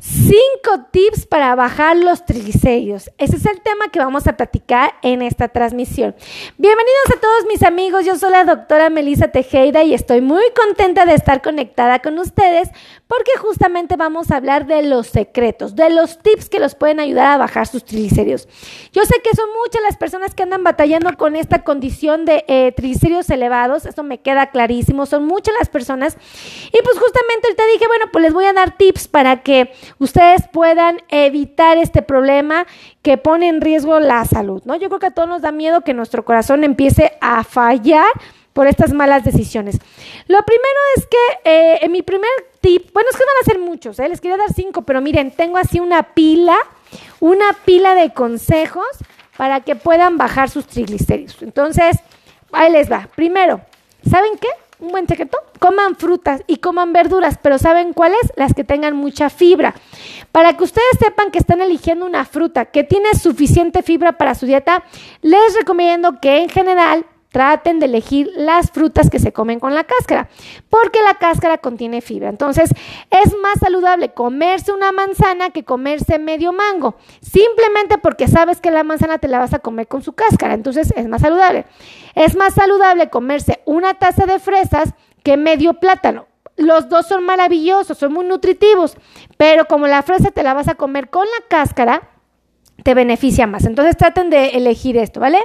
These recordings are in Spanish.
Cinco tips para bajar los triglicéridos. Ese es el tema que vamos a platicar en esta transmisión. Bienvenidos a todos mis amigos. Yo soy la doctora Melissa Tejeda y estoy muy contenta de estar conectada con ustedes porque justamente vamos a hablar de los secretos, de los tips que los pueden ayudar a bajar sus triglicéridos. Yo sé que son muchas las personas que andan batallando con esta condición de eh, triglicéridos elevados. Eso me queda clarísimo. Son muchas las personas. Y pues justamente ahorita dije, bueno, pues les voy a dar tips para que ustedes puedan evitar este problema que pone en riesgo la salud, ¿no? Yo creo que a todos nos da miedo que nuestro corazón empiece a fallar por estas malas decisiones. Lo primero es que eh, en mi primer tip, bueno, es que van a ser muchos, ¿eh? les quería dar cinco, pero miren, tengo así una pila, una pila de consejos para que puedan bajar sus triglicéridos. Entonces, ahí les va. Primero, ¿saben qué? Un buen secreto, coman frutas y coman verduras, pero ¿saben cuáles? Las que tengan mucha fibra. Para que ustedes sepan que están eligiendo una fruta que tiene suficiente fibra para su dieta, les recomiendo que en general traten de elegir las frutas que se comen con la cáscara, porque la cáscara contiene fibra. Entonces, es más saludable comerse una manzana que comerse medio mango, simplemente porque sabes que la manzana te la vas a comer con su cáscara, entonces es más saludable. Es más saludable comerse una taza de fresas que medio plátano. Los dos son maravillosos, son muy nutritivos, pero como la fresa te la vas a comer con la cáscara, te beneficia más. Entonces traten de elegir esto, ¿vale?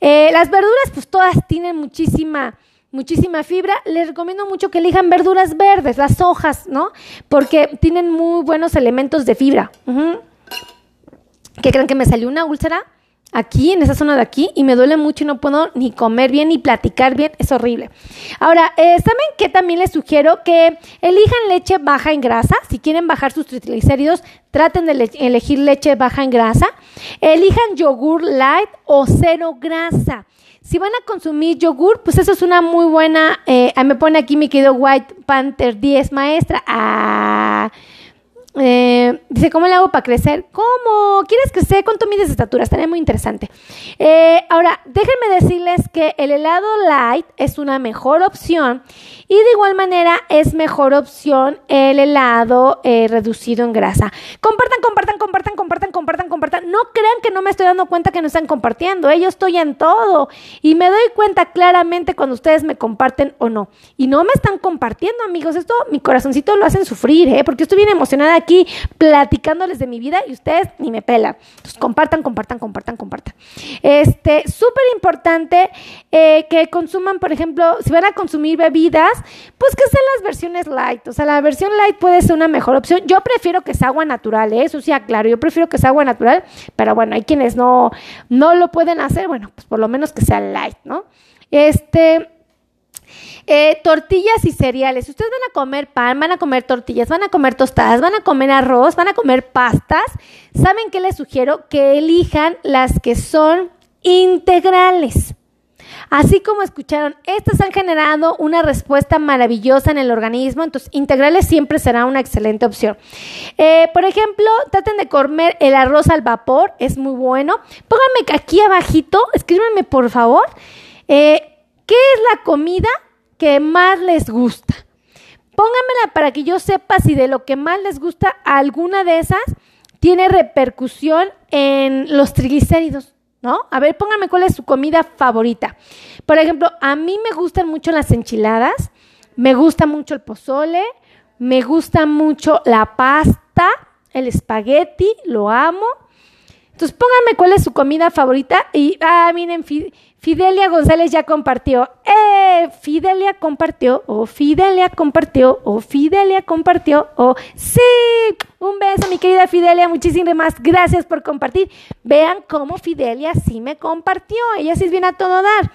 Eh, las verduras, pues todas tienen muchísima, muchísima fibra. Les recomiendo mucho que elijan verduras verdes, las hojas, ¿no? Porque tienen muy buenos elementos de fibra. ¿Qué creen que me salió una úlcera? Aquí, en esa zona de aquí, y me duele mucho y no puedo ni comer bien ni platicar bien, es horrible. Ahora, eh, ¿saben qué también les sugiero? Que elijan leche baja en grasa, si quieren bajar sus triglicéridos, traten de elegir leche baja en grasa, elijan yogur light o cero grasa. Si van a consumir yogur, pues eso es una muy buena, eh, me pone aquí mi querido White Panther 10 maestra. Ah, eh, dice, ¿cómo le hago para crecer? ¿Cómo? ¿Quieres crecer? ¿Cuánto mides de estatura? Estaría muy interesante. Eh, ahora, déjenme decirles que el helado light es una mejor opción y de igual manera es mejor opción el helado eh, reducido en grasa. Compartan, compartan, compartan, compartan, compartan, compartan. No crean que no me estoy dando cuenta que no están compartiendo. Yo estoy en todo y me doy cuenta claramente cuando ustedes me comparten o no. Y no me están compartiendo, amigos. Esto, mi corazoncito lo hacen sufrir, ¿eh? Porque estoy bien emocionada aquí platicándoles de mi vida y ustedes ni me pelan. Entonces, compartan, compartan, compartan, compartan. Este, súper importante eh, que consuman, por ejemplo, si van a consumir bebidas, pues que sean las versiones light. O sea, la versión light puede ser una mejor opción. Yo prefiero que sea agua natural, ¿eh? eso sí, claro, yo prefiero que sea agua natural, pero bueno, hay quienes no, no lo pueden hacer, bueno, pues por lo menos que sea light, ¿no? Este, eh, tortillas y cereales. Ustedes van a comer pan, van a comer tortillas, van a comer tostadas, van a comer arroz, van a comer pastas. ¿Saben qué les sugiero? Que elijan las que son integrales. Así como escucharon, estas han generado una respuesta maravillosa en el organismo, entonces integrales siempre será una excelente opción. Eh, por ejemplo, traten de comer el arroz al vapor, es muy bueno. Pónganme aquí abajito, escríbanme por favor, eh, ¿qué es la comida que más les gusta. Pónganmela para que yo sepa si de lo que más les gusta alguna de esas tiene repercusión en los triglicéridos, ¿no? A ver, pónganme cuál es su comida favorita. Por ejemplo, a mí me gustan mucho las enchiladas, me gusta mucho el pozole, me gusta mucho la pasta, el espagueti, lo amo. Entonces pónganme cuál es su comida favorita y, ah, miren, Fidelia González ya compartió. ¡Eh! Fidelia compartió, o Fidelia compartió, o Fidelia compartió, o sí. Un beso, mi querida Fidelia. Muchísimas gracias por compartir. Vean cómo Fidelia sí me compartió. Ella sí es bien a todo dar.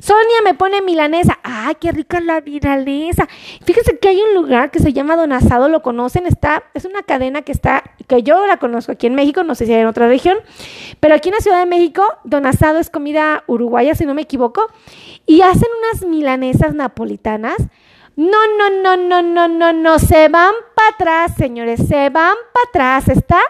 Sonia me pone milanesa. ¡Ay, qué rica la milanesa! Fíjense que hay un lugar que se llama Don Asado. ¿Lo conocen? Está, es una cadena que está, que yo la conozco aquí en México. No sé si hay en otra región. Pero aquí en la Ciudad de México, Don Asado es comida uruguaya si no me equivoco, y hacen unas milanesas napolitanas. No, no, no, no, no, no, no, se van para atrás, señores, se van para atrás, está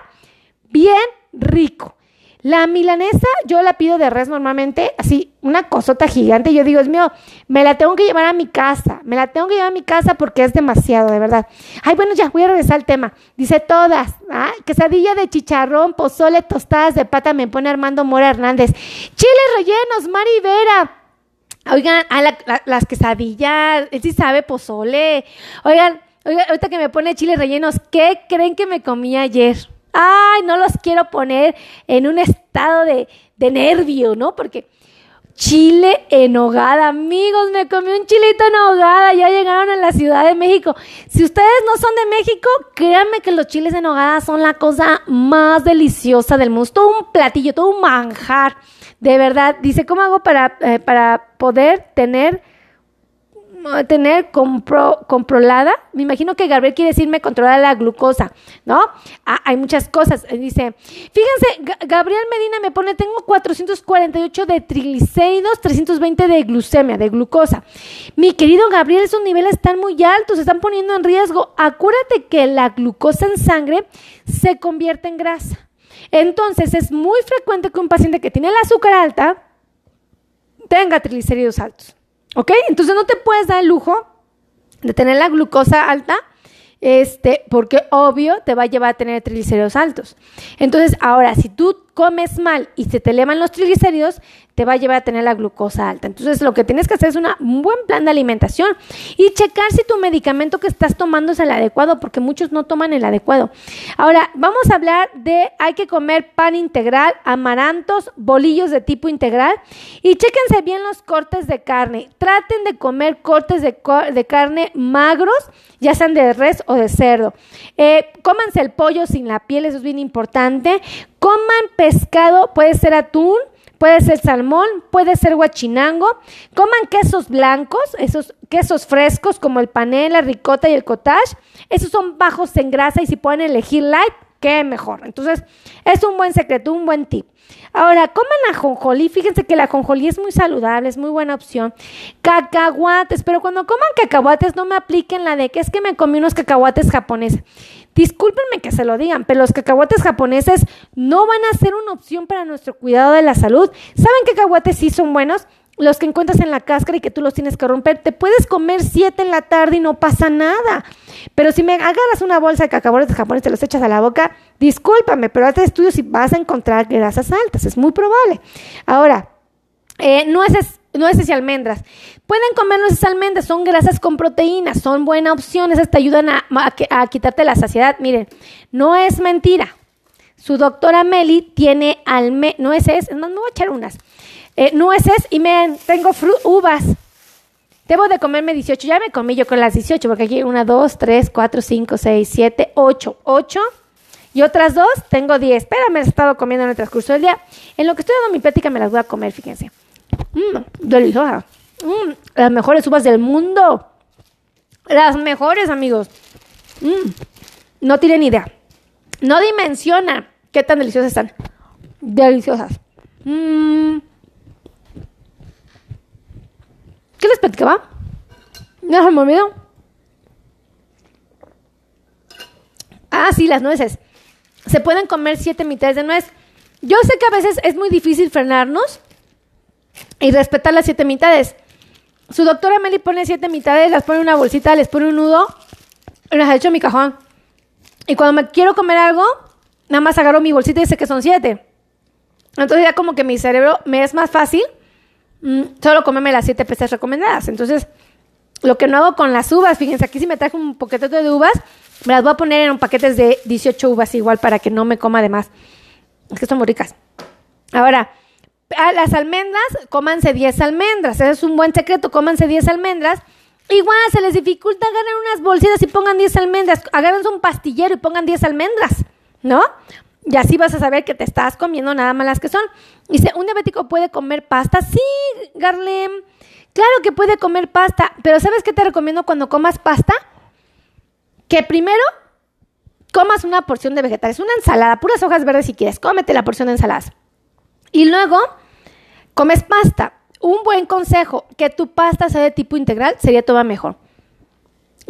bien rico. La milanesa yo la pido de res normalmente, así, una cosota gigante. Yo digo, es mío, me la tengo que llevar a mi casa. Me la tengo que llevar a mi casa porque es demasiado, de verdad. Ay, bueno, ya voy a regresar al tema. Dice todas. ¿ah? Quesadilla de chicharrón, pozole, tostadas de pata, me pone Armando Mora Hernández. Chiles rellenos, Mari Vera. Oigan, a las quesadillas, él sí sabe pozole. Oigan, oigan, ahorita que me pone chiles rellenos, ¿qué creen que me comí ayer? Ay, no los quiero poner en un estado de, de nervio, ¿no? Porque chile en hogada, amigos, me comí un chilito en hogada, ya llegaron a la Ciudad de México. Si ustedes no son de México, créanme que los chiles en hogada son la cosa más deliciosa del mundo, todo un platillo, todo un manjar. De verdad, dice, ¿cómo hago para, eh, para poder tener tener compro, comprolada, me imagino que Gabriel quiere decirme controlar la glucosa, ¿no? Ah, hay muchas cosas. Dice, fíjense, Gabriel Medina me pone, tengo 448 de triglicéridos, 320 de glucemia, de glucosa. Mi querido Gabriel, esos niveles están muy altos, se están poniendo en riesgo. Acuérdate que la glucosa en sangre se convierte en grasa. Entonces es muy frecuente que un paciente que tiene el azúcar alta tenga triglicéridos altos. ¿Ok? Entonces no te puedes dar el lujo de tener la glucosa alta, este, porque obvio te va a llevar a tener triglicéridos altos. Entonces, ahora, si tú comes mal y se te elevan los triglicéridos, te va a llevar a tener la glucosa alta. Entonces, lo que tienes que hacer es un buen plan de alimentación y checar si tu medicamento que estás tomando es el adecuado, porque muchos no toman el adecuado. Ahora, vamos a hablar de hay que comer pan integral, amarantos, bolillos de tipo integral y chéquense bien los cortes de carne. Traten de comer cortes de, carne magros, ya sean de res o de cerdo. Eh, cómanse el pollo sin la piel, eso es bien importante. Coman pescado, puede ser atún, puede ser salmón, puede ser guachinango. Coman quesos blancos, esos quesos frescos como el panela, ricota y el cottage. Esos son bajos en grasa y si pueden elegir light, qué mejor. Entonces, es un buen secreto, un buen tip. Ahora, coman ajonjolí. Fíjense que la ajonjolí es muy saludable, es muy buena opción. Cacahuates, pero cuando coman cacahuates no me apliquen la de que es que me comí unos cacahuates japoneses. Discúlpenme que se lo digan, pero los cacahuates japoneses no van a ser una opción para nuestro cuidado de la salud. ¿Saben qué cacahuates sí son buenos? Los que encuentras en la cáscara y que tú los tienes que romper. Te puedes comer siete en la tarde y no pasa nada. Pero si me agarras una bolsa de cacahuates japoneses y te los echas a la boca, discúlpame, pero hazte estudios si vas a encontrar grasas altas. Es muy probable. Ahora, eh, nueces nueces y almendras. Pueden comer nueces y almendras, son grasas con proteínas, son buena opción, esas te ayudan a, quitarte la saciedad. Miren, no es mentira. Su doctora Meli tiene nueces, no, no voy a echar unas, eh, nueces y miren, tengo uvas. Debo de comerme 18, ya me comí yo con las 18, porque aquí una, dos, tres, cuatro, cinco, seis, siete, ocho, ocho. Y otras dos, tengo 10. Pero me he estado comiendo en el transcurso del día. En lo que estoy dando mi plática me las voy a comer, fíjense. Mmm, deliciosa. Mmm, las mejores uvas del mundo. Las mejores, amigos. Mmm, no tienen idea. No dimensiona qué tan deliciosas están. Deliciosas. Mmm. ¿Qué les platicaba? ¿No se me olvidó? Ah, sí, las nueces. Se pueden comer siete mitades de nuez. Yo sé que a veces es muy difícil frenarnos y respetar las siete mitades. Su doctora Meli pone siete mitades, las pone en una bolsita, les pone un nudo y las hecho en mi cajón. Y cuando me quiero comer algo, nada más agarro mi bolsita y sé que son siete. Entonces ya como que mi cerebro me es más fácil mm, solo comerme las siete pesas recomendadas. Entonces, lo que no hago con las uvas, fíjense, aquí si me traje un poquetito de uvas, me las voy a poner en paquetes de 18 uvas igual para que no me coma de más. Es que son muy ricas. Ahora, a las almendras, cómanse 10 almendras. Ese es un buen secreto, cómanse 10 almendras. Igual se les dificulta agarrar unas bolsitas y pongan 10 almendras. Agárrense un pastillero y pongan 10 almendras, ¿no? Y así vas a saber que te estás comiendo nada más las que son. Dice, ¿un diabético puede comer pasta? Sí, Garlem. Claro que puede comer pasta, pero ¿sabes qué te recomiendo cuando comas pasta? Que primero comas una porción de vegetales, una ensalada, puras hojas verdes si quieres, cómete la porción de ensaladas. Y luego comes pasta. Un buen consejo, que tu pasta sea de tipo integral, sería todo mejor.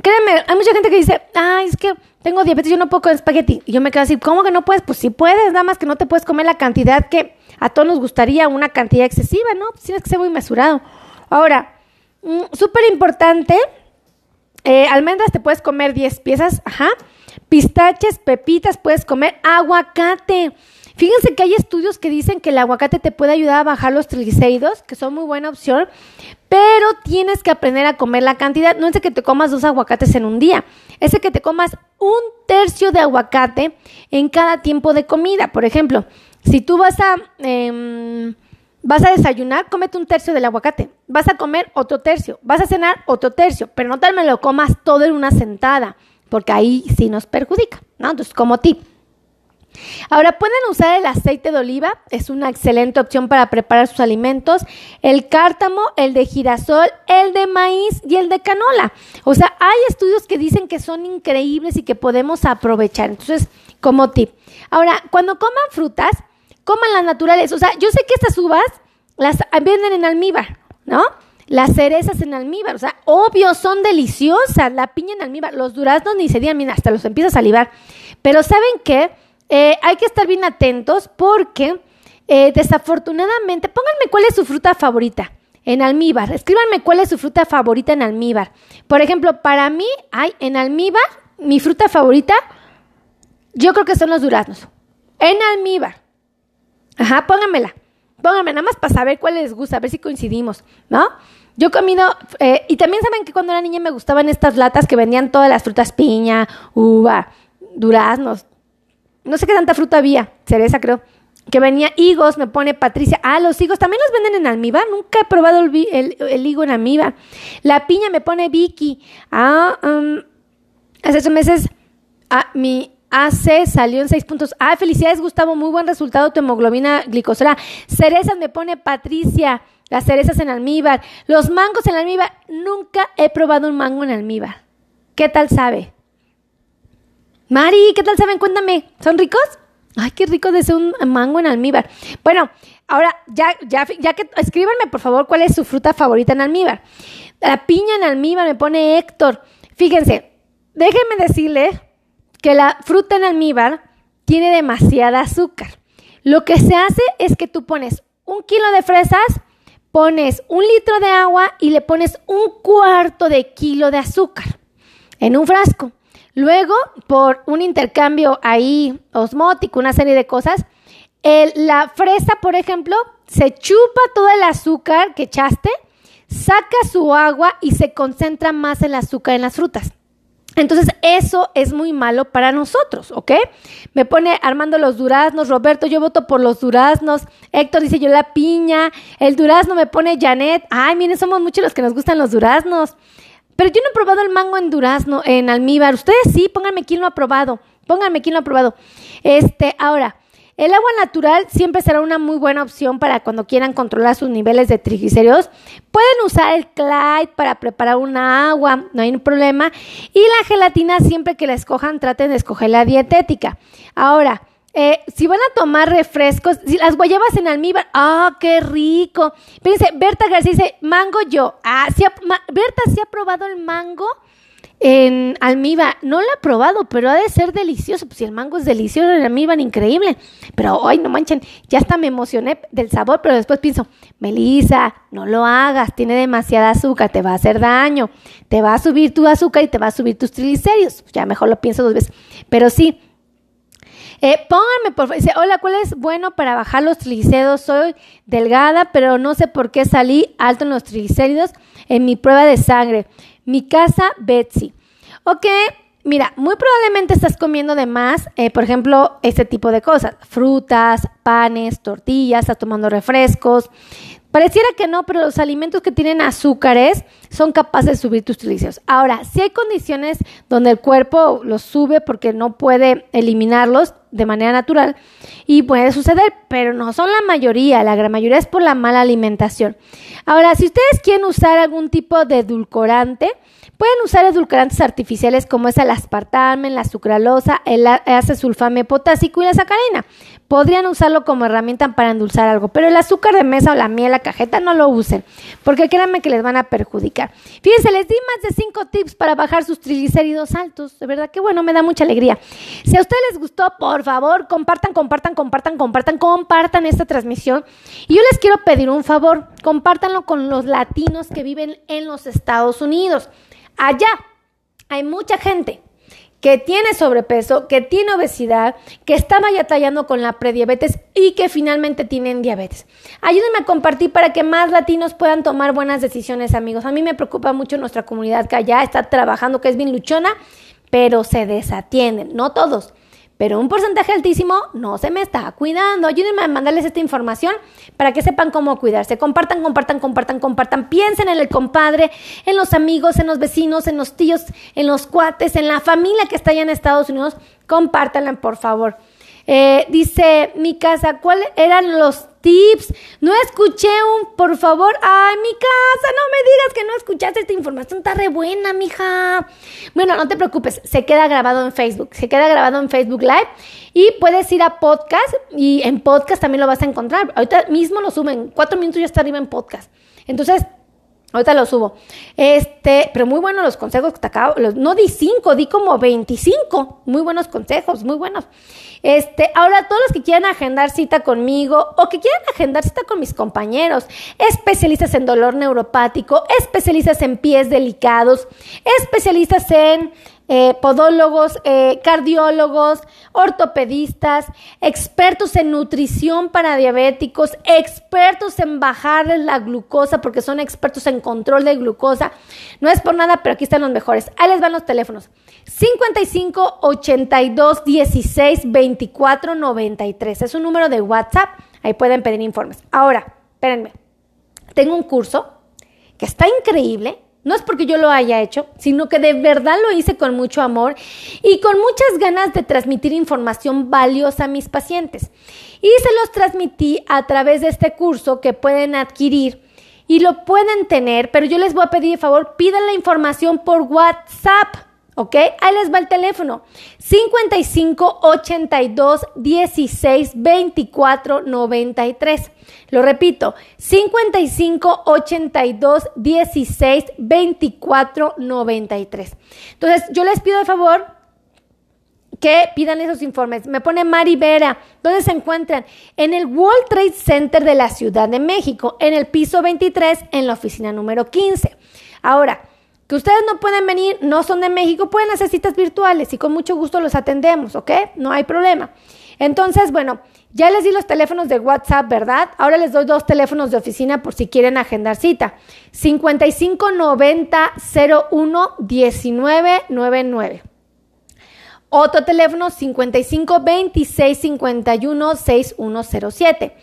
créeme, hay mucha gente que dice, ay, es que tengo diabetes, yo no puedo comer espagueti. Y yo me quedo así, ¿cómo que no puedes? Pues sí puedes, nada más que no te puedes comer la cantidad que a todos nos gustaría, una cantidad excesiva, ¿no? Pues tienes que ser muy mesurado. Ahora, mm, súper importante, eh, almendras te puedes comer 10 piezas, ajá. Pistaches, pepitas, puedes comer aguacate. Fíjense que hay estudios que dicen que el aguacate te puede ayudar a bajar los triglicéridos, que son muy buena opción, pero tienes que aprender a comer la cantidad. No es que te comas dos aguacates en un día, es que te comas un tercio de aguacate en cada tiempo de comida. Por ejemplo, si tú vas a... Em, vas a desayunar, cómete un tercio del aguacate. Vas a comer otro tercio. Vas a cenar otro tercio. Pero no tal me lo comas todo en una sentada, porque ahí sí nos perjudica, ¿no? Entonces, como tip. Ahora pueden usar el aceite de oliva, es una excelente opción para preparar sus alimentos, el cártamo, el de girasol, el de maíz y el de canola. O sea, hay estudios que dicen que son increíbles y que podemos aprovechar. Entonces, como tip. Ahora, cuando coman frutas, coman las naturales. O sea, yo sé que estas uvas las venden en almíbar, ¿no? Las cerezas en almíbar, o sea, obvio, son deliciosas. La piña en almíbar, los duraznos ni se digan, mira, hasta los empiezo a salivar. Pero ¿saben qué? Eh, hay que estar bien atentos porque eh, desafortunadamente, pónganme cuál es su fruta favorita en almíbar. Escríbanme cuál es su fruta favorita en almíbar. Por ejemplo, para mí, hay en almíbar, mi fruta favorita, yo creo que son los duraznos. En almíbar. Ajá, pónganmela. Pónganme nada más para saber cuál les gusta, a ver si coincidimos, ¿no? Yo he comido, eh, y también saben que cuando era niña me gustaban estas latas que vendían todas las frutas, piña, uva, duraznos, no sé qué tanta fruta había, cereza creo, que venía higos, me pone Patricia. Ah, los higos también los venden en almíbar, nunca he probado el, higo en almíbar. La piña me pone Vicky. Ah, um, hace esos meses ah, mi AC salió en seis puntos. Ah, felicidades Gustavo, muy buen resultado tu hemoglobina glicosora. Cerezas me pone Patricia, las cerezas en almíbar. Los mangos en almíbar, nunca he probado un mango en almíbar. ¿Qué tal sabe? Mari, ¿qué tal saben? Cuéntame, ¿son ricos? Ay, qué rico de ser un mango en almíbar. Bueno, ahora ya, ya, ya que escríbanme por favor cuál es su fruta favorita en almíbar. La piña en almíbar me pone Héctor. Fíjense, déjenme decirle que la fruta en almíbar tiene demasiada azúcar. Lo que se hace es que tú pones un kilo de fresas, pones un litro de agua y le pones un cuarto de kilo de azúcar en un frasco. Luego, por un intercambio ahí osmótico, una serie de cosas, la fresa, por ejemplo, se chupa todo el azúcar que echaste, saca su agua y se concentra más el azúcar en las frutas. Entonces, eso es muy malo para nosotros, ¿ok? Me pone Armando los duraznos, Roberto, yo voto por los duraznos, Héctor dice yo la piña, el durazno me pone Janet, ay, miren, somos muchos los que nos gustan los duraznos. Pero yo no he probado el mango en durazno, en almíbar. Ustedes sí, pónganme quién lo ha probado. Pónganme quién lo ha probado. Este, ahora, el agua natural siempre será una muy buena opción para cuando quieran controlar sus niveles de triglicéridos. Pueden usar el Clyde para preparar una agua, no hay problema. Y la gelatina, siempre que la escojan, traten de escoger la dietética. Ahora, eh, si van a tomar refrescos, si las guayabas en almíbar, ¡ah, qué rico! Fíjense, Berta García dice, mango yo. Ah, sí Berta sí ha probado el mango en almíbar. No lo ha probado, pero ha de ser delicioso. Pues si el mango es delicioso en almíbar, increíble. Pero, ay, no manchen, ya hasta me emocioné del sabor, pero después pienso, Melissa, no lo hagas, tiene demasiada azúcar, te va a hacer daño, te va a subir tu azúcar y te va a subir tus triglicéridos. Ya mejor lo pienso dos veces. Pero sí, eh, pónganme, por favor, dice, hola, ¿cuál es bueno para bajar los triglicéridos? Soy delgada, pero no sé por qué salí alto en los triglicéridos en mi prueba de sangre. Mi casa, Betsy. Ok, mira, muy probablemente estás comiendo de más, eh, por ejemplo, este tipo de cosas, frutas, panes, tortillas, estás tomando refrescos. Pareciera que no, pero los alimentos que tienen azúcares son capaces de subir tus triglicéridos. Ahora, si hay condiciones donde el cuerpo los sube porque no puede eliminarlos de manera natural y puede suceder, pero no son la mayoría, la gran mayoría es por la mala alimentación. Ahora, si ustedes quieren usar algún tipo de edulcorante, pueden usar edulcorantes artificiales como es el aspartame, la sucralosa, el acesulfame potásico y la sacarina. Podrían usarlo como herramienta para endulzar algo, pero el azúcar de mesa o la miel, la cajeta, no lo usen, porque créanme que les van a perjudicar. Fíjense, les di más de cinco tips para bajar sus triglicéridos altos, de verdad que bueno, me da mucha alegría. Si a ustedes les gustó, por favor, compartan, compartan, compartan, compartan, compartan esta transmisión. Y yo les quiero pedir un favor, compártanlo con los latinos que viven en los Estados Unidos. Allá hay mucha gente que tiene sobrepeso, que tiene obesidad, que está batallando con la prediabetes y que finalmente tienen diabetes. Ayúdenme a compartir para que más latinos puedan tomar buenas decisiones, amigos. A mí me preocupa mucho nuestra comunidad que allá está trabajando, que es bien luchona, pero se desatienden, no todos pero un porcentaje altísimo no se me está cuidando. Ayúdenme a mandarles esta información para que sepan cómo cuidarse. Compartan, compartan, compartan, compartan. Piensen en el compadre, en los amigos, en los vecinos, en los tíos, en los cuates, en la familia que está allá en Estados Unidos. Compártanla, por favor. Eh, dice mi casa, ¿cuáles eran los tips? No escuché un, por favor. Ay, mi casa, no me digas que no escuchaste esta información, está re buena, mija. Bueno, no te preocupes, se queda grabado en Facebook, se queda grabado en Facebook Live y puedes ir a podcast y en podcast también lo vas a encontrar. Ahorita mismo lo suben, cuatro minutos ya está arriba en podcast. Entonces, Ahorita lo subo. Este, pero muy buenos los consejos que te acabo. no di cinco, di como 25. Muy buenos consejos, muy buenos. Este, ahora todos los que quieran agendar cita conmigo o que quieran agendar cita con mis compañeros, especialistas en dolor neuropático, especialistas en pies delicados, especialistas en eh, podólogos, eh, cardiólogos, ortopedistas, expertos en nutrición para diabéticos, expertos en bajar la glucosa porque son expertos en control de glucosa. No es por nada, pero aquí están los mejores. Ahí les van los teléfonos. 55 82 16 24 93. Es un número de WhatsApp. Ahí pueden pedir informes. Ahora, espérenme. Tengo un curso que está increíble no es porque yo lo haya hecho, sino que de verdad lo hice con mucho amor y con muchas ganas de transmitir información valiosa a mis pacientes. Y se los transmití a través de este curso que pueden adquirir y lo pueden tener, pero yo les voy a pedir de favor, pidan la información por WhatsApp. ¿Ok? Ahí les va el teléfono. 55 82 16 24 93. Lo repito, 55 82 16 24 93. Entonces, yo les pido de favor que pidan esos informes. Me pone Mari Vera, ¿dónde se encuentran? En el World Trade Center de la Ciudad de México, en el piso 23, en la oficina número 15. Ahora, que ustedes no pueden venir, no son de México, pueden hacer citas virtuales y con mucho gusto los atendemos, ¿ok? No hay problema. Entonces, bueno, ya les di los teléfonos de WhatsApp, ¿verdad? Ahora les doy dos teléfonos de oficina por si quieren agendar cita. 5590 01 1999. Otro teléfono 55 26 51 6107.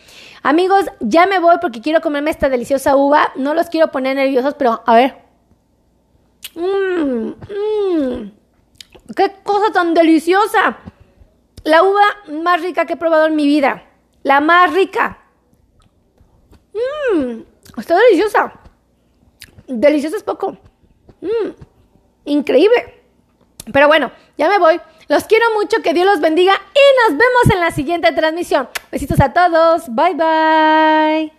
Amigos, ya me voy porque quiero comerme esta deliciosa uva. No los quiero poner nerviosos, pero a ver, Mmm, mmm. ¡Qué cosa tan deliciosa! La uva más rica que he probado en mi vida. La más rica. Mmm, está deliciosa. Deliciosa es poco. Mmm, increíble. Pero bueno, ya me voy. Los quiero mucho, que Dios los bendiga y nos vemos en la siguiente transmisión. Besitos a todos. Bye bye.